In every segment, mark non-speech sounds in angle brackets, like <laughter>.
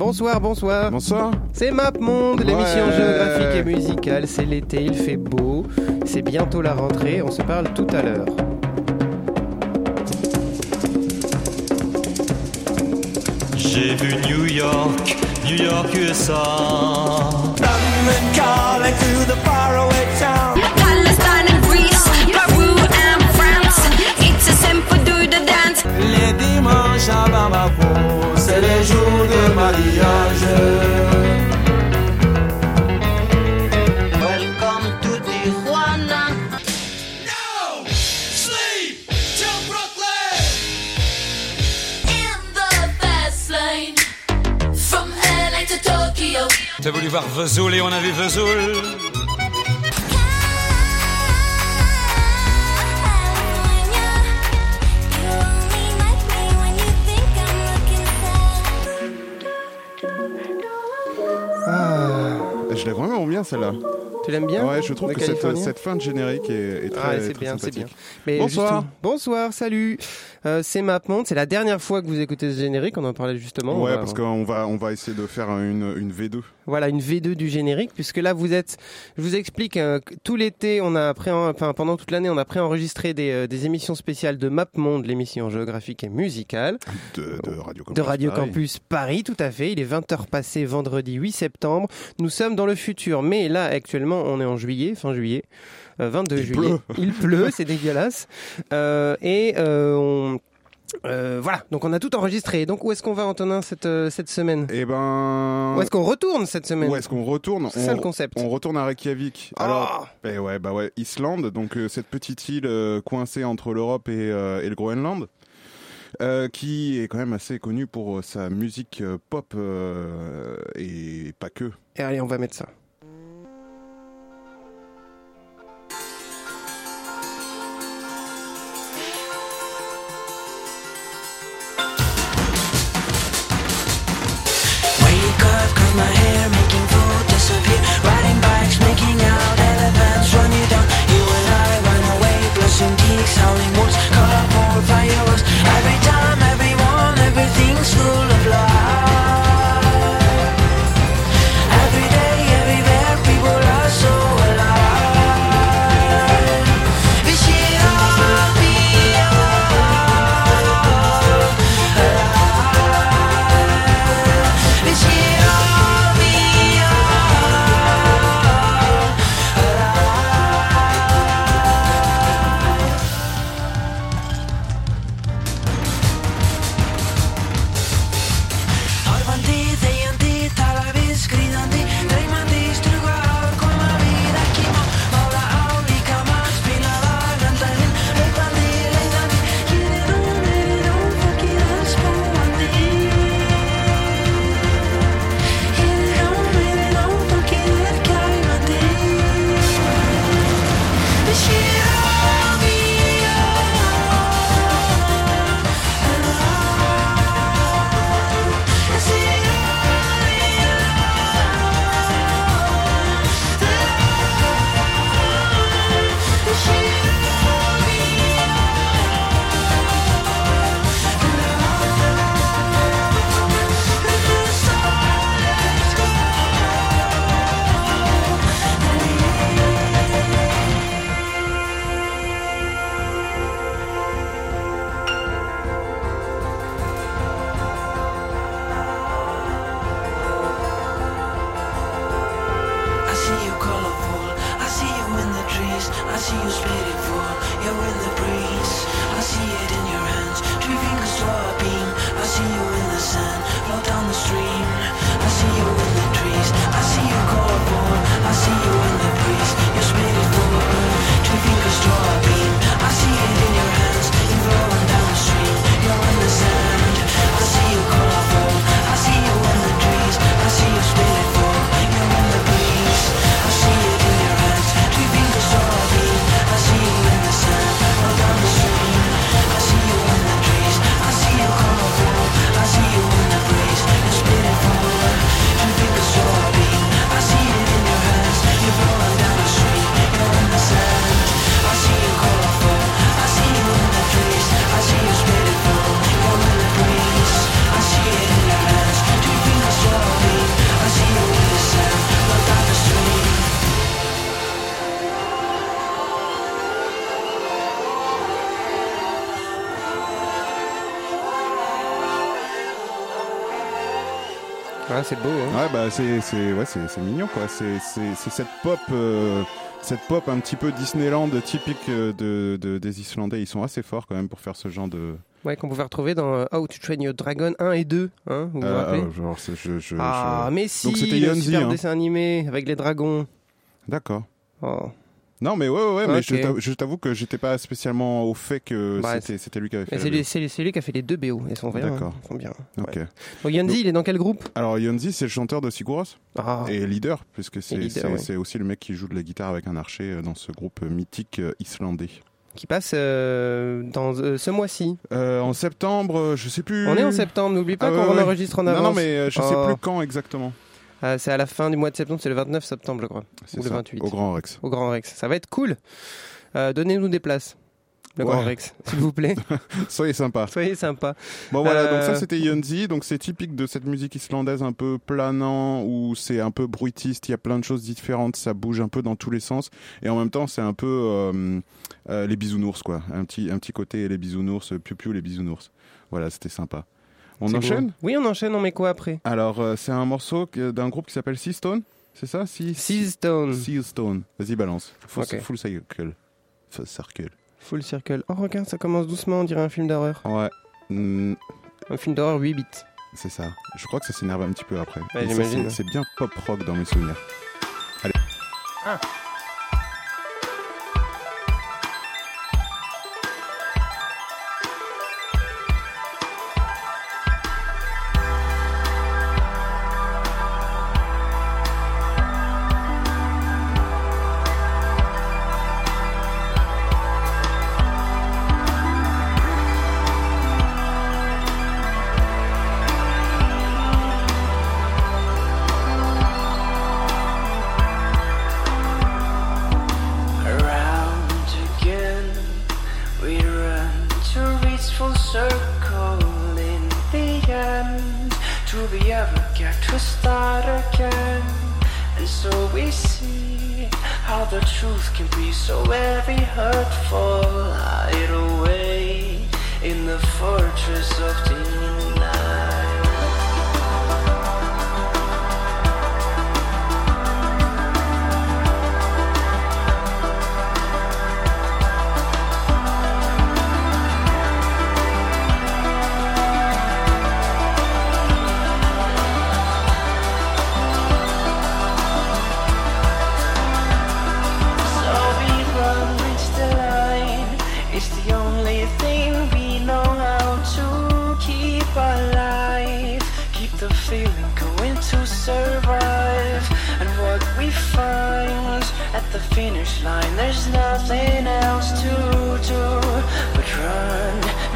Bonsoir, bonsoir. Bonsoir. C'est Map Monde, l'émission Ouais. géographique et musicale. C'est l'été, il fait beau. C'est bientôt la rentrée. On se parle tout à l'heure. J'ai vu New York, New York USA. Palestine and Greece, Peru and France. It's a simple do the dance. Les dimanches à Bamako, c'est les jours de mariage. Welcome to Tijuana. In the fast lane. From LA to Tokyo. T'as voulu voir Vesoul et on a vu Vesoul. Celle-là. tu l'aimes bien Ouais, je trouve que cette, fin de générique est, est très, Ah, c'est bien, c'est bien. Mais Bonsoir. bonsoir, salut. Euh, c'est MapMonde, c'est la dernière fois que vous écoutez ce générique, on en parlait justement. Ouais, va- parce qu'on va, on va essayer de faire une, une V2. Voilà, une V2 du générique, puisque là vous êtes, je vous explique, euh, tout l'été, on a pré enfin pendant toute l'année, on a préenregistré des, euh, des émissions spéciales de MapMonde, l'émission géographique et musicale, De, de Radio Campus. de Radio Paris. Campus Paris, tout à fait. Il est 20h passé vendredi 8 septembre. Nous sommes dans le futur, mais là actuellement on est en juillet, fin juillet. Euh, 22 Il juillet. pleut. Il pleut, c'est dégueulasse. Euh, et euh, on, euh, voilà, donc on a tout enregistré. Donc où est-ce qu'on va Antonin cette, euh, cette semaine? Eh ben. Où est-ce qu'on retourne cette semaine? Où est-ce qu'on retourne? C'est ça on, le concept. on retourne à Reykjavik. Ah Alors, eh ouais, bah ouais, Islande, donc euh, cette petite île euh, coincée entre l'Europe et, euh, et le Groenland. euh, qui est quand même assez connue pour euh, sa musique euh, pop euh, et pas que. Et allez, on va mettre ça. C'est beau. Hein. Ouais, bah c'est c'est ouais, c'est c'est mignon quoi. C'est c'est c'est cette pop euh, cette pop un petit peu Disneyland typique euh, de, de des Islandais. Ils sont assez forts quand même pour faire ce genre de. Ouais, qu'on pouvait retrouver dans euh, How to Train Your Dragon 1 et 2. Hein, vous vous rappelez? euh, genre, c'est- je, je, Ah, je- mais si, Donc c'était le Yonzi, super hein. dessin animé avec les dragons. D'accord. Oh. Non, mais ouais, ouais, mais je t'avoue- que j'étais pas spécialement au fait que Bah, c'était lui qui avait fait. Mais c'est lui, qui a fait les deux BO. Ils sont bien. D'accord. hein, Ils sont bien. Ok. Ouais. Donc Yanzi, il est dans quel groupe? Alors Yonzi, c'est le chanteur de Siguros Ah, et leader, puisque c'est ouais. aussi le mec qui joue de la guitare avec un archer euh, dans ce groupe mythique euh, islandais. Qui passe euh, dans euh, ce mois-ci. Euh, en septembre, je sais plus. On est en septembre, n'oublie pas Ah, qu'on ouais. enregistre en Non, avance. non, mais euh, je sais Oh. plus quand exactement. Ah, c'est à la fin du mois de septembre, c'est le 29 septembre, je crois. Ou le ça, 28. Au Grand Rex. Au Grand Rex. Ça va être cool. Euh, Donnez-nous des places. Le Ouais. Grand Rex, s'il vous plaît. <laughs> Soyez sympa. Soyez sympa. Bon voilà, Euh, donc ça c'était Yonzi, donc c'est typique de cette musique islandaise un peu planant où c'est un peu bruitiste, il y a plein de choses différentes, ça bouge un peu dans tous les sens et en même temps c'est un peu euh, euh, les bisounours quoi, un petit un petit côté les bisounours, piou piou les bisounours. Voilà, c'était sympa. On enchaîne beau. Oui, on enchaîne. On met quoi après? Alors euh, c'est un morceau d'un groupe qui s'appelle Sea Stone, c'est ça? Sea Stone. Sea Stone. Vas-y balance. Full, circle. Full circle. Full Circle. Oh, regarde, ça commence doucement. On dirait un film d'horreur. Ouais. Hmm, Un film d'horreur 8 bits. C'est ça. Je crois que ça s'énerve un petit peu après. Ouais, c'est- bien pop rock dans mes souvenirs. Around Be ever get to start again. And so we see how the truth can be so very hurtful. Hide away in the fortress of denial.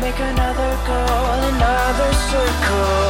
Make another goal, another circle.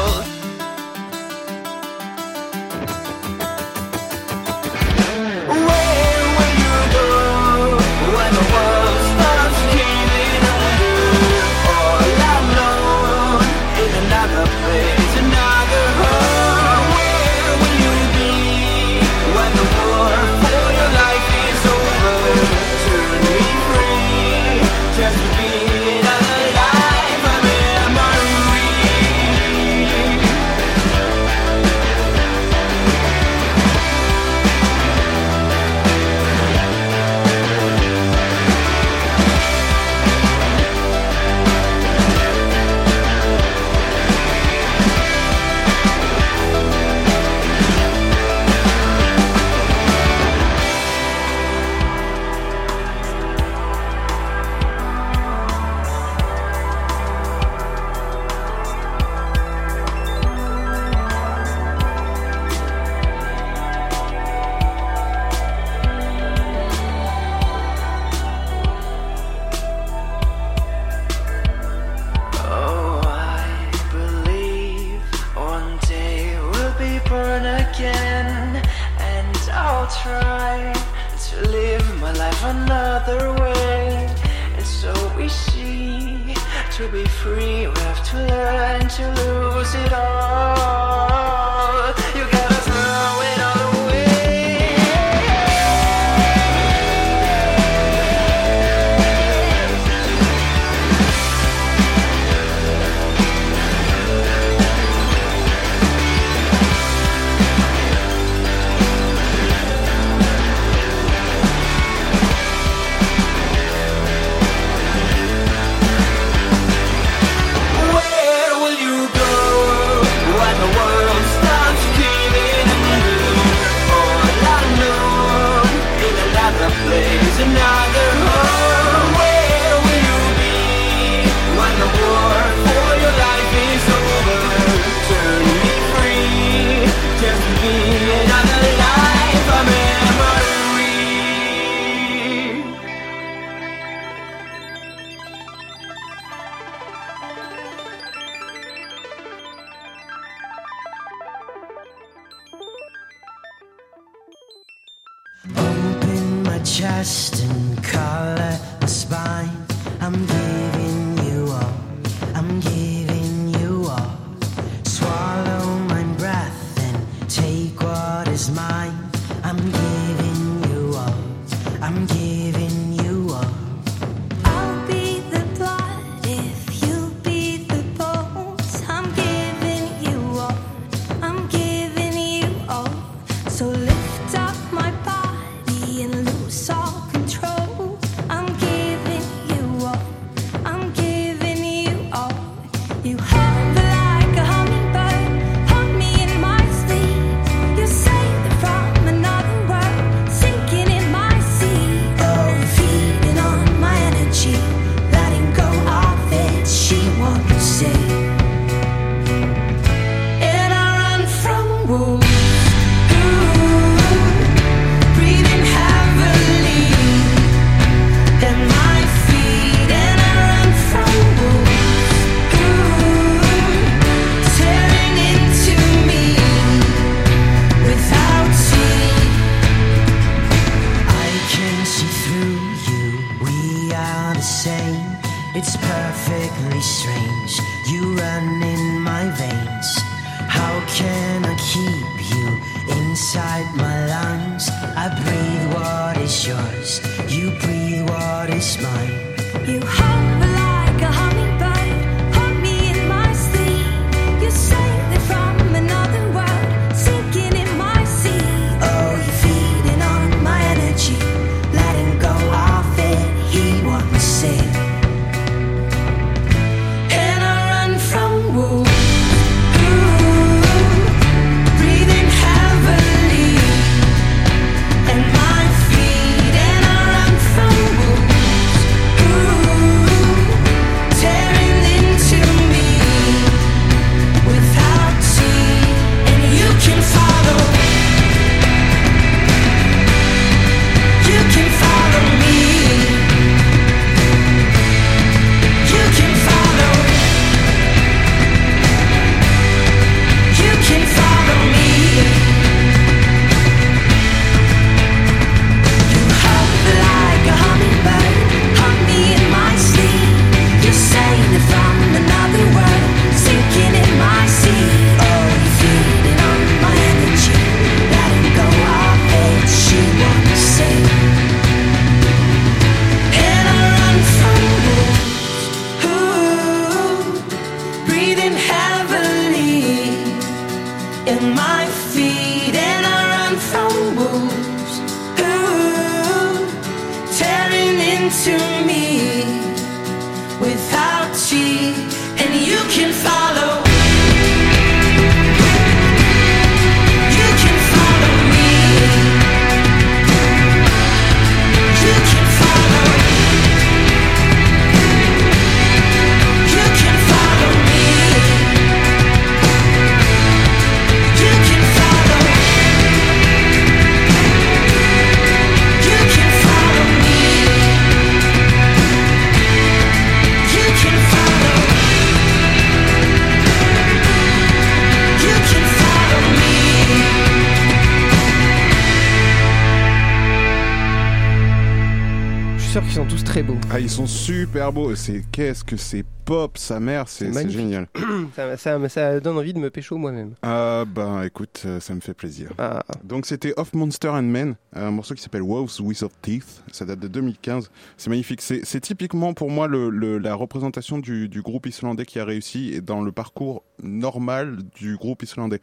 qu'est-ce que c'est pop, sa mère, c'est génial. <clears throat> ça, donne envie de me pécho moi-même. Ah euh, ben écoute, euh, ça me fait plaisir. Ah. Donc c'était Off Monster and Men, euh, un morceau qui s'appelle Wolves with Teeth, ça date de 2015, c'est magnifique. C'est typiquement pour moi la représentation du, du, groupe islandais qui a réussi dans le parcours normale du groupe islandais.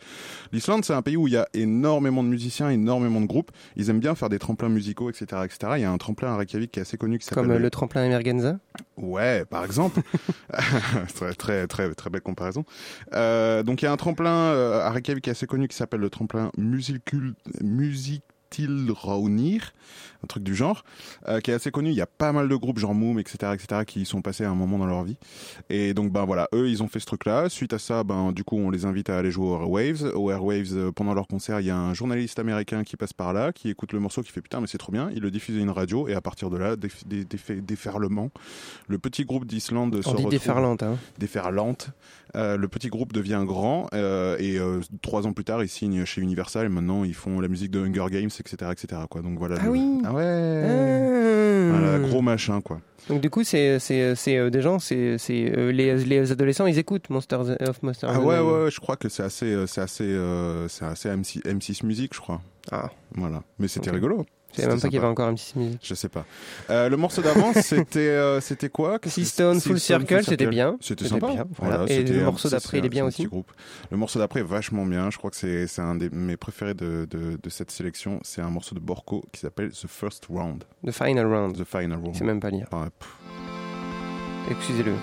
L'Islande, c'est un pays où il y a énormément de musiciens, énormément de groupes. Ils aiment bien faire des tremplins musicaux, etc., etc. Il y a un tremplin à Reykjavik qui est assez connu, qui comme euh, le, tremplin Emergenza? Ouais, par exemple. <laughs> <laughs> très, très, très, très belle comparaison. Euh, donc il y a un tremplin euh, à Reykjavik qui est assez connu, qui s'appelle le tremplin Musicul... Music Stilraunir, un truc du genre, euh, qui est assez connu. Il y a pas mal de groupes genre Moom, etc., etc., qui y sont passés à un moment dans leur vie. Et donc, ben voilà, eux, ils ont fait ce truc-là. Suite à ça, ben du coup, on les invite à aller jouer aux Airwaves. Aux Airwaves, euh, pendant leur concert, il y a un journaliste américain qui passe par là, qui écoute le morceau, qui fait putain, mais c'est trop bien. Il le diffuse à une radio, et à partir de là, des, des, des- déferlement. Le petit groupe d'Islande se dit retrouve déferlante. Hein. déferlante. Euh, le petit groupe devient grand euh, et euh, trois ans plus tard, ils signent chez Universal et maintenant ils font la musique de Hunger Games, etc., etc. Quoi. Donc voilà. Ah le- oui. Ah ouais. Voilà, gros machin quoi. Donc du coup, c'est c'est c'est euh, des gens, c'est c'est euh, les les adolescents, ils écoutent Monsters of Monsters. Ah ouais, ouais, ouais, je crois que c'est assez, c'est assez, euh, c'est assez M6, M6 musique, je crois. Ah, Voilà. Mais c'était rigolo. Je savais même pas qu'il y avait encore un petit musique. Je sais pas. Euh, le morceau d'avant, <laughs> c'était, euh, c'était quoi? Six Stone Full Circle, c'était bien. C'était sympa. bien, voilà. Et le morceau d'après, il c'est est bien aussi. groupe. Le morceau d'après est vachement bien. Je crois que c'est, c'est un de mes préférés de, de, de cette sélection. C'est un morceau de Borco qui s'appelle The First Round. The Final Round. The Final Round. Je sais même pas lire. Pff, Excusez-le.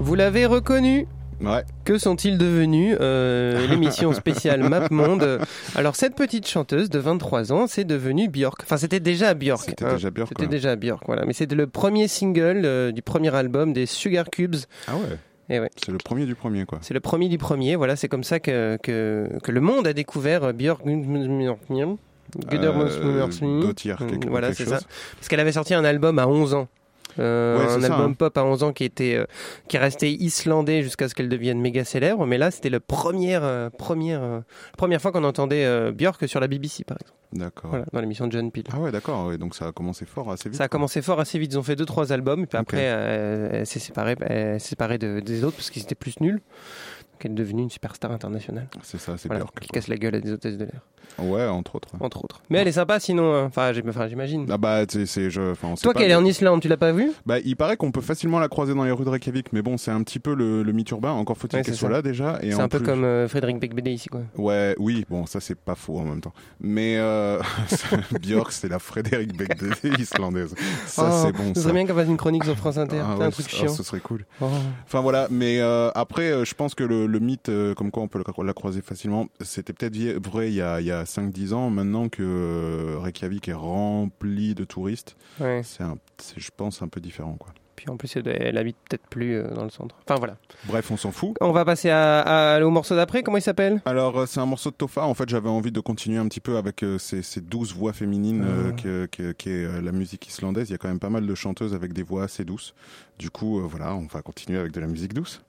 Vous l'avez reconnu Ouais. Que sont-ils devenus Euh, <laughs> L'émission spéciale Map Monde. Alors cette petite chanteuse de 23 ans, c'est devenue Björk. Enfin, c'était déjà Björk. C'était hein. déjà Björk, C'était déjà Björk, voilà. Mais c'était le premier single euh, du premier album des Sugar Cubes. Ah ouais. Et ouais. C'est le premier du premier, quoi. C'est le premier du premier. Voilà, c'est comme ça que, que, que le monde a découvert euh, Björk. Euh, Gautier, quelque- Voilà, c'est ça. Parce qu'elle avait sorti un album à 11 ans. Euh, Ouais, un ça, album hein. pop à 11 ans qui était euh, qui restait islandais jusqu'à ce qu'elle devienne méga célèbre mais là c'était la première euh, première euh, première fois qu'on entendait euh, Björk sur la BBC par exemple D'accord. voilà, dans l'émission de John Peel Ah ouais, d'accord. ouais, donc ça a commencé fort assez vite. ça a commencé fort assez vite ils ont fait deux trois albums et puis après elle s'est séparée s'est séparée de- des autres parce qu'ils étaient plus nuls donc elle est devenue une superstar internationale C'est ça, c'est voilà, Björk. qui quoi. casse la gueule à des hôtesses de l'air Ouais, entre autres. entre autres mais elle est sympa sinon hein. enfin j'imagine Ah bah, c'est. je- enfin, on sait toi qui est en Islande tu l'as pas vu? Bah, il paraît qu'on peut facilement la croiser dans les rues de Reykjavik, mais bon, c'est un petit peu le, le mythe urbain. Encore faut-il Ouais, qu'elle soit ça. là déjà. c'est un peu plus- comme euh, Frédéric Becbédé ici quoi Ouais, oui, bon, ça c'est pas faux en même temps. Mais euh, <laughs> Björk, c'est la Frédéric Becbédé <laughs> islandaise. Ça Oh, c'est bon. Ça. serait bien qu'on fasse une chronique sur France Inter. Ah ouais, un truc chiant. ah, ce serait cool. Oh. Enfin voilà, mais euh, après, euh, je pense que le, le mythe, comme quoi on peut la, croiser facilement, c'était peut-être vrai il y a, il y a 5-10 ans. Maintenant que euh, Reykjavik est rempli de touristes, Ouais. c'est, je pense, un peu différent. Quoi. Puis en plus, elle, habite peut-être plus euh, dans le centre. Enfin voilà. Bref, on s'en fout. On va passer à, à- au morceau d'après. Comment il s'appelle? Alors, euh, c'est un morceau de Tofa. En fait, j'avais envie de continuer un petit peu avec euh, ces, ces douces voix féminines euh, Ah. que, que- qu'est euh, la musique islandaise. Il y a quand même pas mal de chanteuses avec des voix assez douces. Du coup, voilà, on va continuer avec de la musique douce.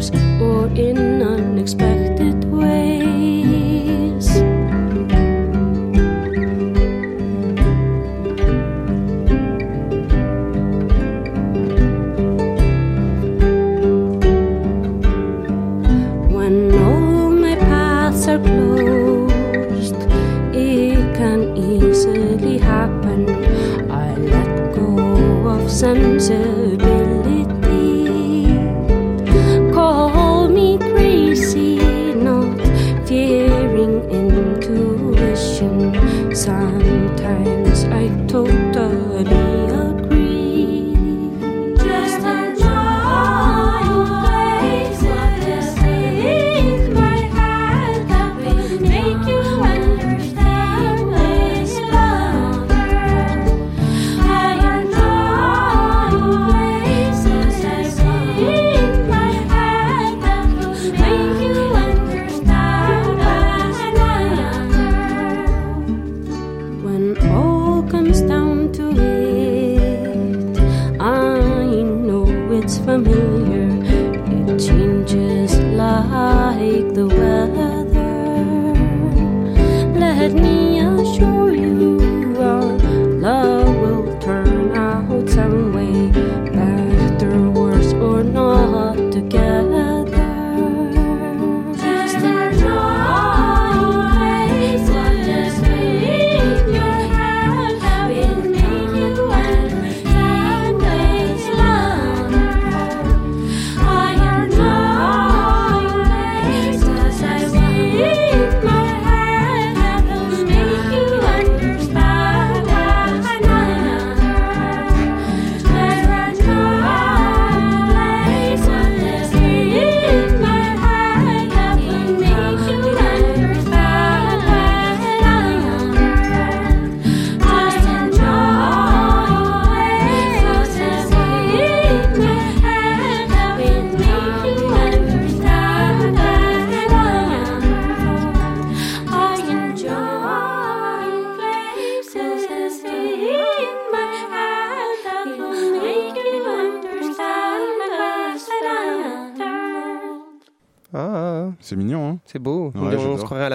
flowers. Oh.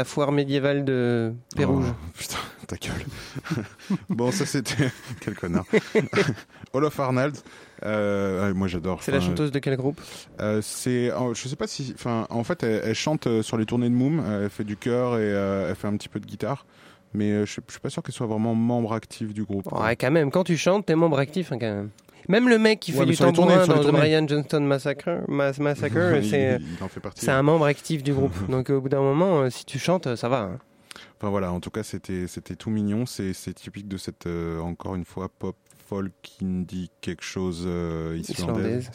La foire médiévale de Pérouge. Oh, putain, <laughs> ta gueule. <laughs> bon, ça c'était. <laughs> Quel connard. Olaf Arnold. Euh, ouais, moi j'adore. C'est la chanteuse de quel groupe? Euh, c'est, oh, je sais pas si, enfin, en fait, elle, elle chante euh, sur les tournées de Moom. Elle fait du chœur et euh, elle fait un petit peu de guitare. Mais euh, je, suis- pas sûr qu'elle soit vraiment membre actif du groupe. quoi. Ouais, quand même. Quand tu chantes, t'es membre actif, hein, quand même. Même le mec qui Ouais, fait du tambourin dans The. Brian Johnston Massacre, Mass- Massacre <laughs> c'est c'est un membre actif du groupe. <laughs> Donc au bout d'un moment, euh, si tu chantes, ça va. hein. Enfin voilà, en tout cas, c'était, c'était tout mignon. C'est, c'est typique de cette, euh, encore une fois, pop folk indie quelque chose euh, islandaise.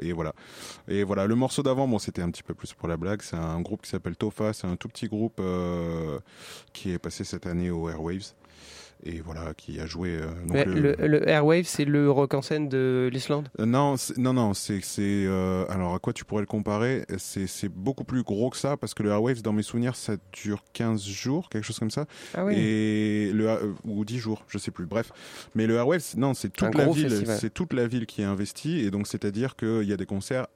Et voilà. Et voilà, le morceau d'avant, bon, c'était un petit peu plus pour la blague. C'est un groupe qui s'appelle Tofa. C'est un tout petit groupe euh, qui est passé cette année aux Airwaves. Et voilà, qui a joué. euh, donc le- le, le Airwave, c'est le rock en scène de l'Islande? Euh, Non, non, non, c'est, c'est, euh, alors à quoi tu pourrais le comparer? C'est, c'est beaucoup plus gros que ça parce que le Airwaves, dans mes souvenirs, ça dure 15 jours, quelque chose comme ça. Ah oui. Et le euh, ou 10 jours, je sais plus. Bref, mais le Airwaves, non, c'est toute la ville, toute la ville qui est investie et donc c'est-à-dire qu'il y a des concerts.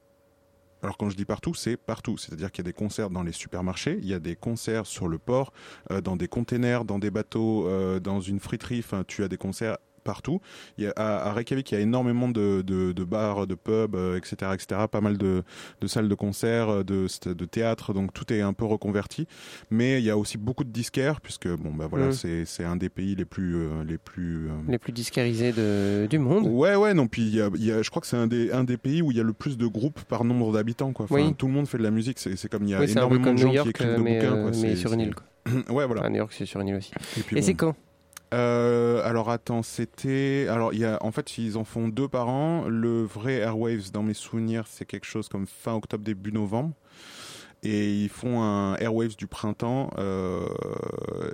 Alors quand je dis partout, c'est partout. C'est-à-dire qu'il y a des concerts dans les supermarchés, il y a des concerts sur le port, euh, dans des containers, dans des bateaux, euh, dans une friterie. Enfin, tu as des concerts partout. Il y a, à, à Reykjavik, il y a énormément de, de, de bars, de pubs, euh, etc., etc. Pas mal de, de salles de concert, euh, de, de théâtre. Donc tout est un peu reconverti. Mais il y a aussi beaucoup de disquaires puisque bon bah voilà, Mm. c'est un des pays les plus euh, les plus Les plus discarisés de, du monde. Ouais, ouais, non, puis il y a, il y a- je crois que c'est un des, un des pays où il y a le plus de groupes par nombre d'habitants, quoi. Enfin, Oui. Tout le monde fait de la musique, c'est comme il y a Oui, énormément de gens York, qui écrivent de mais, bouquins, quoi. mais sur une île. quoi. <clears throat> ouais, voilà. Enfin, New York, c'est sur une île aussi. Et, puis Et bon. c'est quand? Euh, alors attends, c'était, alors il y a, en fait, ils en font deux par an. Le vrai Airwaves, dans mes souvenirs, c'est quelque chose comme fin octobre, début novembre. et ils font un Airwaves du printemps. euh,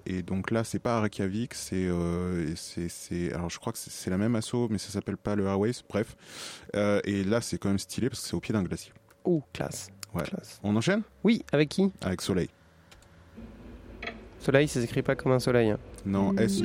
et donc là, c'est pas à Reykjavik, c'est, euh, c'est, c'est, alors je crois que c'est, la même asso, mais ça s'appelle pas le Airwaves. Bref, Euh, et là, c'est quand même stylé parce que c'est au pied d'un glacier. Ouh, classe. Ouais. classe. On enchaîne? Oui, avec qui? Avec Soleil. Soleil, ça s'écrit pas comme un soleil. hein. Non, S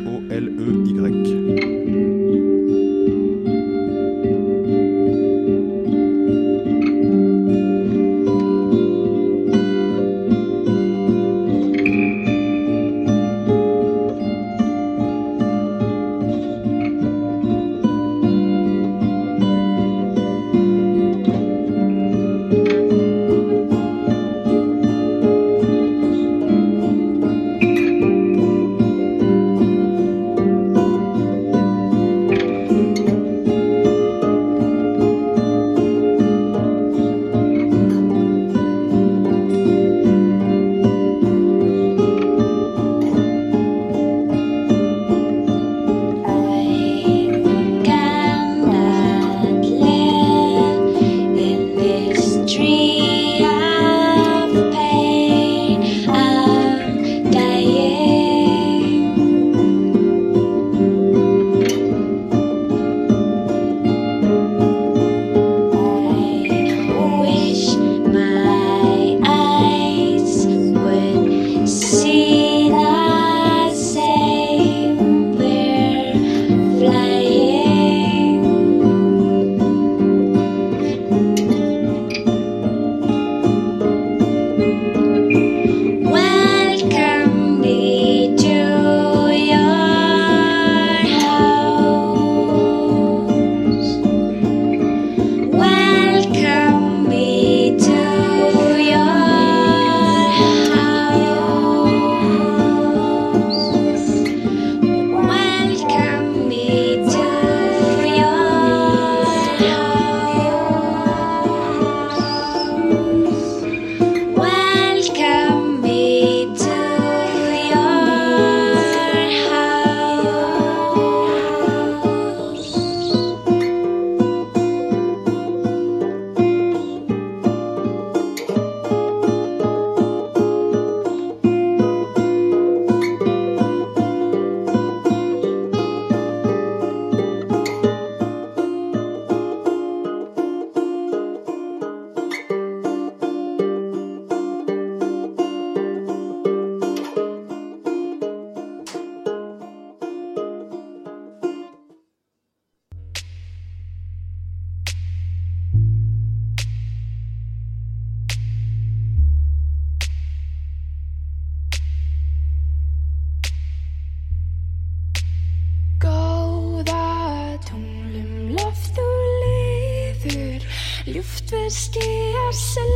it's the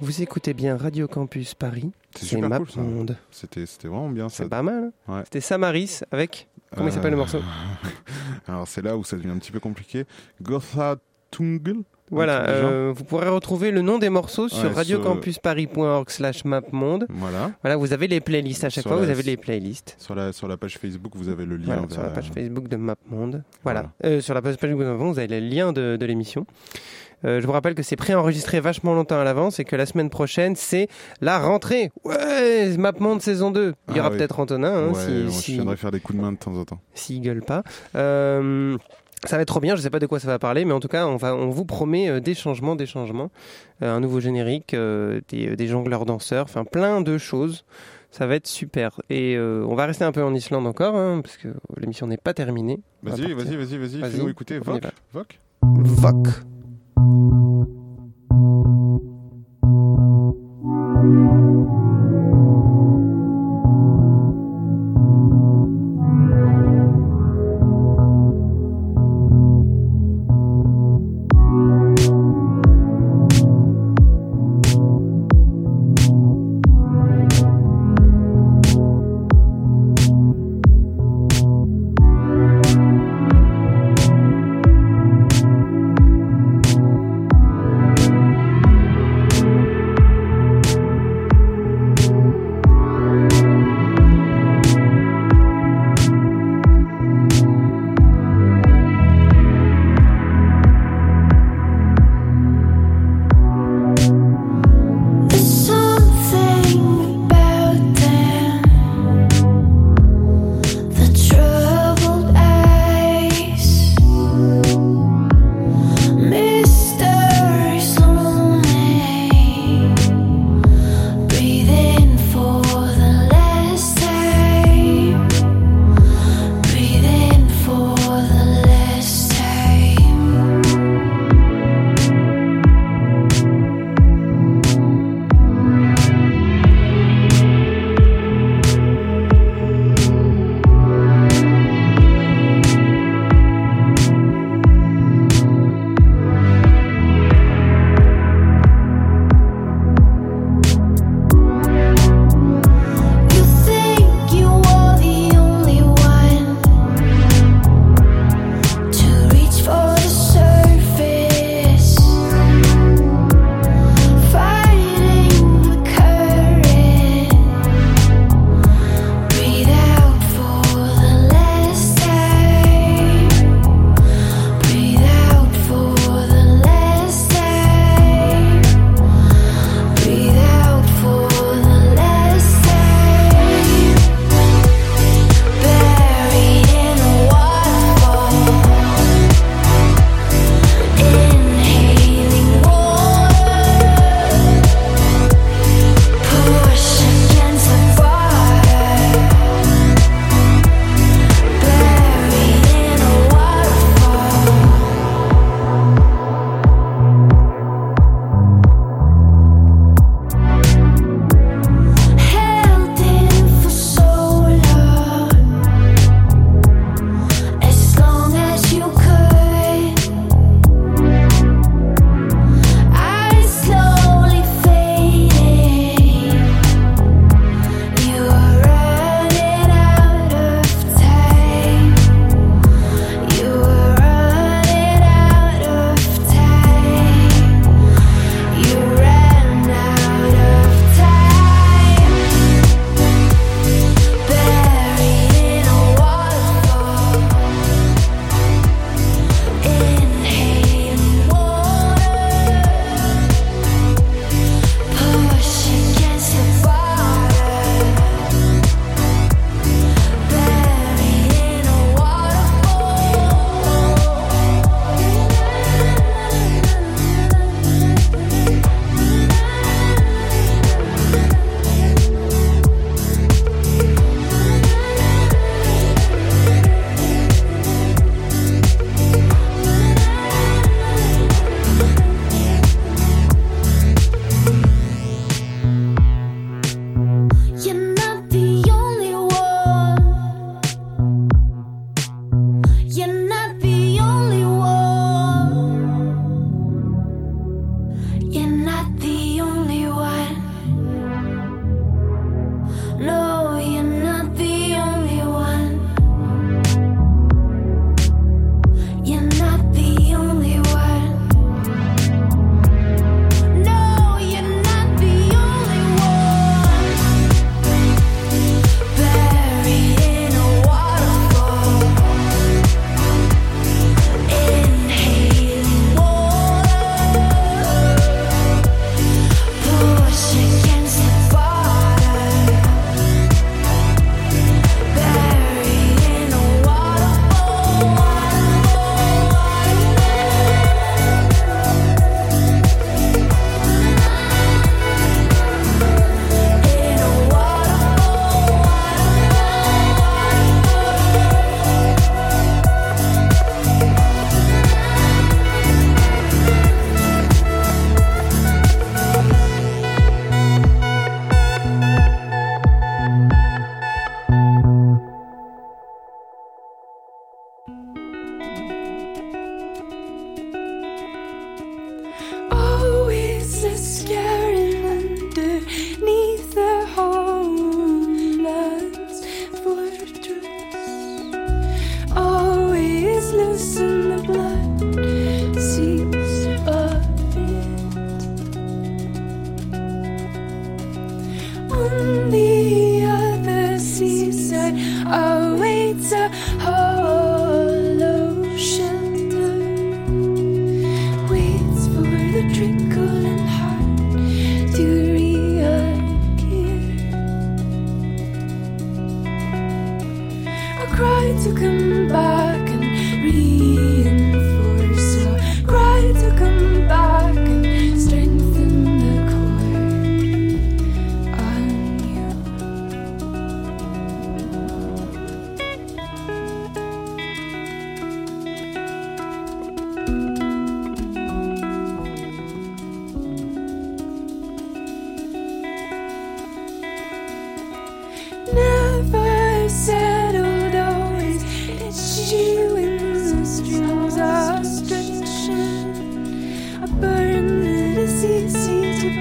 Vous écoutez bien Radio Campus Paris. C'est super cool ça. MapMonde. C'était c'était vraiment bien ça. C'est pas mal. hein Ouais. C'était Samaris avec. Comment il s'appelle le Euh, morceau <laughs> Alors c'est là où ça devient un petit peu compliqué. Gotha Tungl? Voilà, euh, vous pourrez retrouver le nom des morceaux sur radiocampusparis.org slash mapmonde. Voilà. Voilà, vous avez les playlists. À chaque Sur fois, la- vous avez les playlists. Sur la, sur la page Facebook, vous avez le lien Voilà, sur la page Facebook de MapMonde. Voilà. Voilà. Euh, sur la page Facebook vous avez le lien de, de l'émission. Euh, je vous rappelle que c'est préenregistré vachement longtemps à l'avance et que la semaine prochaine, c'est la rentrée. Ouais, MapMonde saison 2. Il y Ah aura oui. peut-être Antonin, hein, Ouais, si, moi, si- faire des coups de main de temps en temps. s'il gueule pas. Euh, ça va être trop bien, je sais pas de quoi ça va parler, mais en tout cas, on, va, on vous promet euh, des changements, des changements. Euh, un nouveau générique, euh, des, des jongleurs danseurs, enfin plein de choses. Ça va être super. Et euh, on va rester un peu en Islande encore, hein, parce que l'émission n'est pas terminée. Vas-y, vas-y, vas-y, vas-y. Vas-y, Fais-nous écouter. on y Voc. va.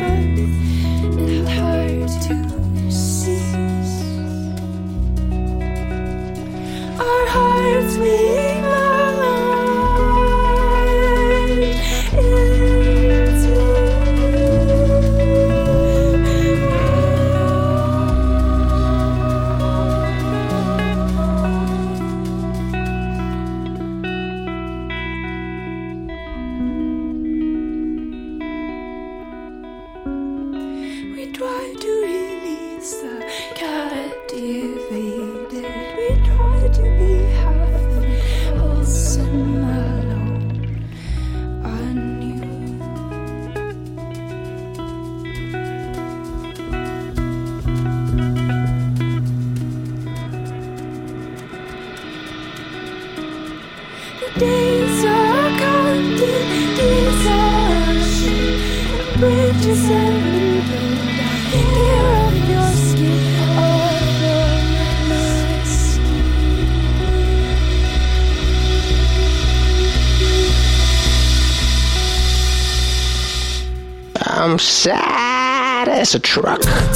To a truck.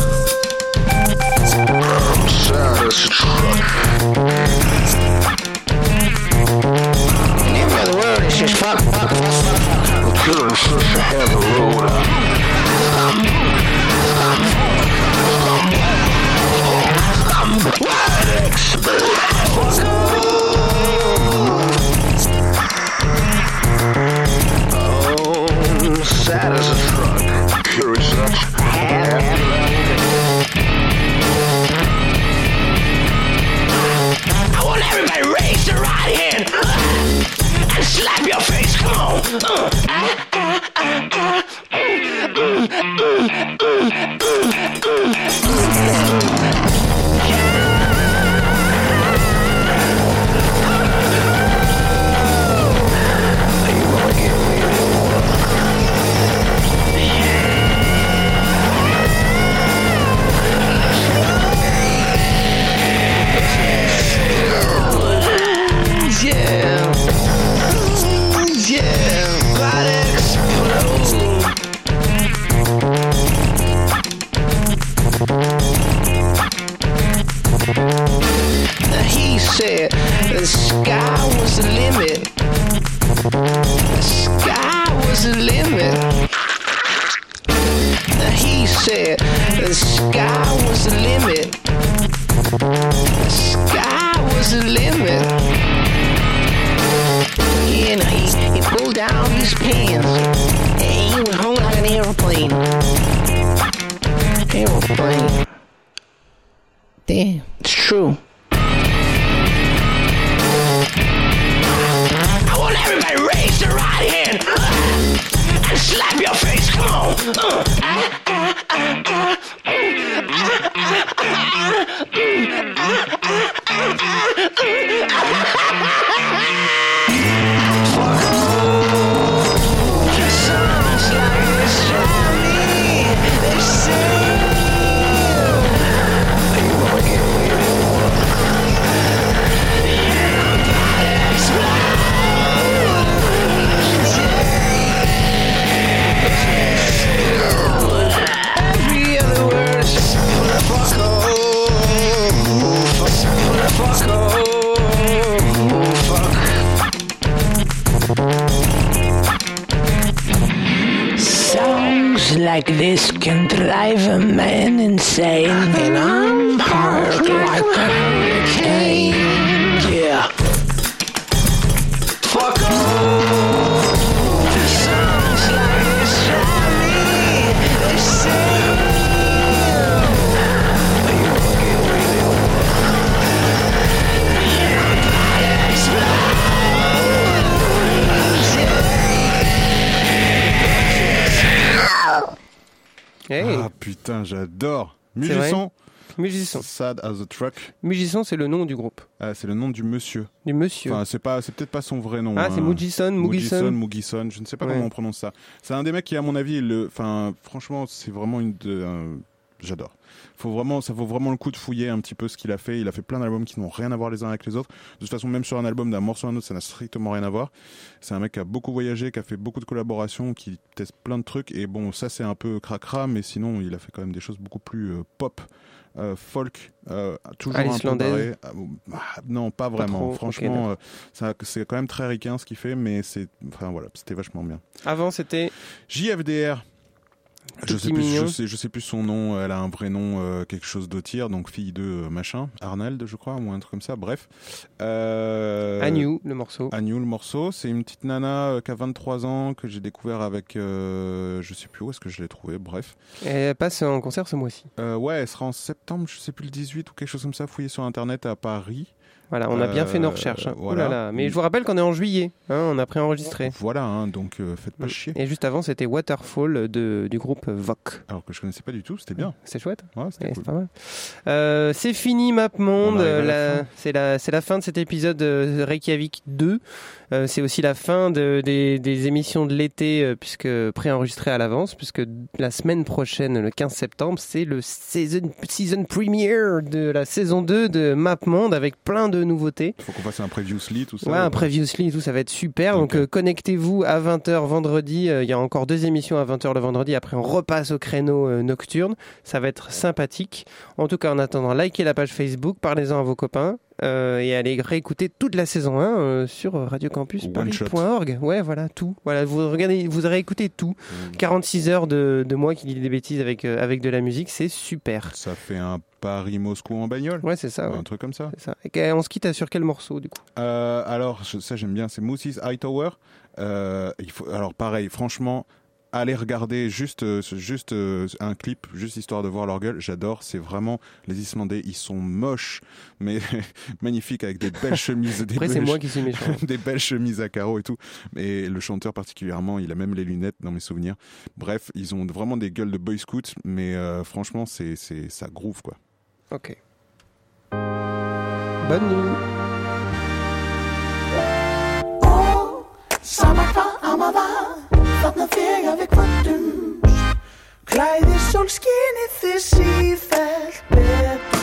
Sad as a truck. C'est le nom du groupe. Ah, c'est le nom du monsieur. Du monsieur. Enfin, c'est pas, c'est peut-être pas son vrai nom. ah, c'est hein. Mugison, Mugison, Mugison. Mugison, je ne sais pas Ouais. comment on prononce ça. C'est un des mecs qui, à mon avis, le, enfin, franchement, c'est vraiment une de, un- j'adore. Faut vraiment, ça vaut vraiment le coup de fouiller un petit peu ce qu'il a fait. Il a fait plein d'albums qui n'ont rien à voir les uns avec les autres. De toute façon, même sur un album d'un morceau à un autre, ça n'a strictement rien à voir. C'est un mec qui a beaucoup voyagé, qui a fait beaucoup de collaborations, qui teste plein de trucs. Et bon, ça c'est un peu cracra, mais sinon, il a fait quand même des choses beaucoup plus euh, pop. Euh, folk, euh, toujours À un peu. Ah, ah, non, pas vraiment. trop, Franchement, euh, c'est quand même très ricain ce qu'il fait, mais c'est, enfin voilà, c'était vachement bien. Avant, c'était JFDR. Je sais, plus, je, sais, je sais plus son nom, elle a un vrai nom, euh, quelque chose d'Otier, donc fille de euh, machin, Arnold, je crois, ou un truc comme ça, bref. Euh, Agnew, le morceau. Agnew, le morceau. C'est une petite nana euh, qui a 23 ans, que j'ai découvert avec. euh, je sais plus où est-ce que je l'ai trouvé, bref. Elle passe en concert ce mois-ci. Euh, ouais, elle sera en septembre, je sais plus le 18 ou quelque chose comme ça, fouillé sur internet à Paris. Voilà, on a bien fait nos Euh, recherches. hein. Ouh voilà. là là. Mais je vous rappelle qu'on est en juillet. hein, on a préenregistré. Voilà, hein, donc euh, faites pas chier. Et juste avant, c'était Waterfall de, du groupe Voc. Alors que je connaissais pas du tout, c'était bien. C'est chouette. Ouais, c'était Ouais, cool. c'est pas mal. Euh, c'est fini MapMonde. C'est la, fin de cet épisode euh, Reykjavik 2. Euh, c'est aussi la fin de- des, des émissions de l'été puisque préenregistrées à l'avance puisque la semaine prochaine, le 15 septembre, c'est le season, season premiere de la saison 2 de MapMonde avec plein de nouveautés. Faut qu'on fasse un previously, tout ça. Ouais, un previously tout, ça va être super. Donc euh, connectez-vous à 20h vendredi. Euh, Il y a encore deux émissions à 20h le vendredi. Après, on repasse au créneau euh, nocturne. Ça va être sympathique. En tout cas, en attendant, likez la page Facebook, parlez-en à vos copains. euh, et allez réécouter toute la saison 1 euh, sur radiocampusparis.org. Ouais, voilà, tout. Voilà, vous regardez, vous aurez écouté tout. Mmh. 46 heures de, de moi qui dis des bêtises avec, euh, avec de la musique, c'est super. Ça fait un Paris-Moscou en bagnole. Ouais, c'est ça. ouais. Un truc comme ça. Et on se quitte sur quel morceau du coup? Euh, alors, ça j'aime bien, c'est Moosey's Hightower. Euh, il faut, alors pareil, franchement, allez regarder juste, euh, juste euh, un clip, juste histoire de voir leur gueule. J'adore, c'est vraiment les Islandais, ils sont moches, mais <laughs> magnifiques avec des belles <laughs> chemises, des Après, c'est moi qui suis méchant. <laughs> des belles chemises à carreaux et tout. Et le chanteur particulièrement, il a même les lunettes dans mes souvenirs. Bref, ils ont vraiment des gueules de boy scouts, mais euh, franchement, c'est, c'est, ça groove quoi. Ok. Bonne nuit. Oh, sama hvað þarna þegar við kvöldumst klæðir sólskynið þið sífælt betur